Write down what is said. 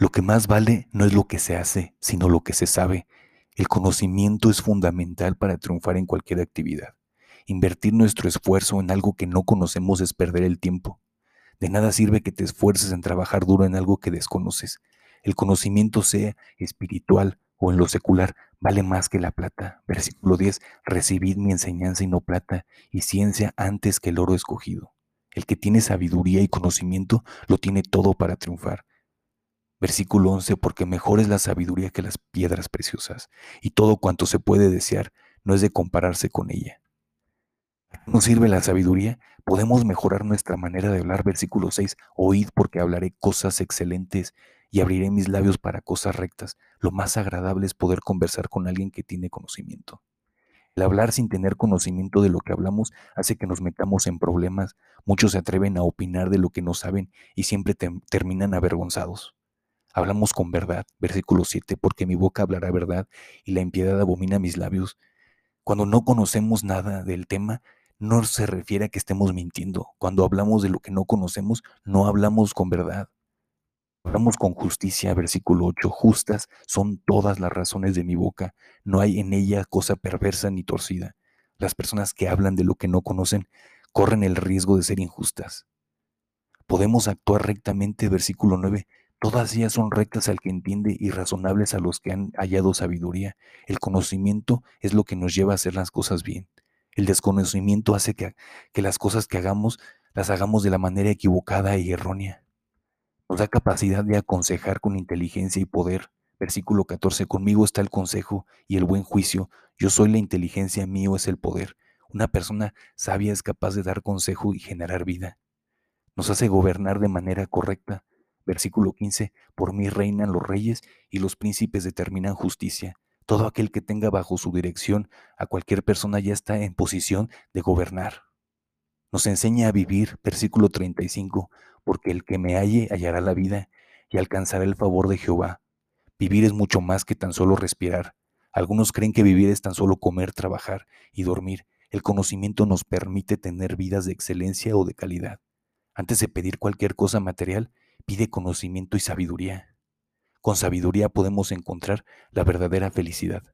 Lo que más vale no es lo que se hace, sino lo que se sabe. El conocimiento es fundamental para triunfar en cualquier actividad. Invertir nuestro esfuerzo en algo que no conocemos es perder el tiempo. De nada sirve que te esfuerces en trabajar duro en algo que desconoces. El conocimiento sea espiritual o en lo secular vale más que la plata. Versículo 10. Recibid mi enseñanza y no plata, y ciencia antes que el oro escogido. El que tiene sabiduría y conocimiento lo tiene todo para triunfar. Versículo 11. Porque mejor es la sabiduría que las piedras preciosas, y todo cuanto se puede desear no es de compararse con ella. ¿Nos sirve la sabiduría? Podemos mejorar nuestra manera de hablar. Versículo 6. Oíd porque hablaré cosas excelentes y abriré mis labios para cosas rectas. Lo más agradable es poder conversar con alguien que tiene conocimiento. El hablar sin tener conocimiento de lo que hablamos hace que nos metamos en problemas. Muchos se atreven a opinar de lo que no saben y siempre terminan avergonzados. Hablamos con verdad, versículo 7, porque mi boca hablará verdad y la impiedad abomina mis labios. Cuando no conocemos nada del tema, no se refiere a que estemos mintiendo. Cuando hablamos de lo que no conocemos, no hablamos con verdad. Hablamos con justicia, versículo 8, justas son todas las razones de mi boca, no hay en ella cosa perversa ni torcida. Las personas que hablan de lo que no conocen corren el riesgo de ser injustas. Podemos actuar rectamente, versículo 9, todas ellas son rectas al que entiende y razonables a los que han hallado sabiduría. El conocimiento es lo que nos lleva a hacer las cosas bien. El desconocimiento hace que, las cosas que hagamos las hagamos de la manera equivocada y errónea. Nos da capacidad de aconsejar con inteligencia y poder. Versículo 14, conmigo está el consejo y el buen juicio. Yo soy la inteligencia, mío es el poder. Una persona sabia es capaz de dar consejo y generar vida. Nos hace gobernar de manera correcta. Versículo 15, por mí reinan los reyes y los príncipes determinan justicia. Todo aquel que tenga bajo su dirección a cualquier persona ya está en posición de gobernar. Nos enseña a vivir, versículo 35, porque el que me halle hallará la vida y alcanzará el favor de Jehová. Vivir es mucho más que tan solo respirar. Algunos creen que vivir es tan solo comer, trabajar y dormir. El conocimiento nos permite tener vidas de excelencia o de calidad. Antes de pedir cualquier cosa material, pide conocimiento y sabiduría. Con sabiduría podemos encontrar la verdadera felicidad.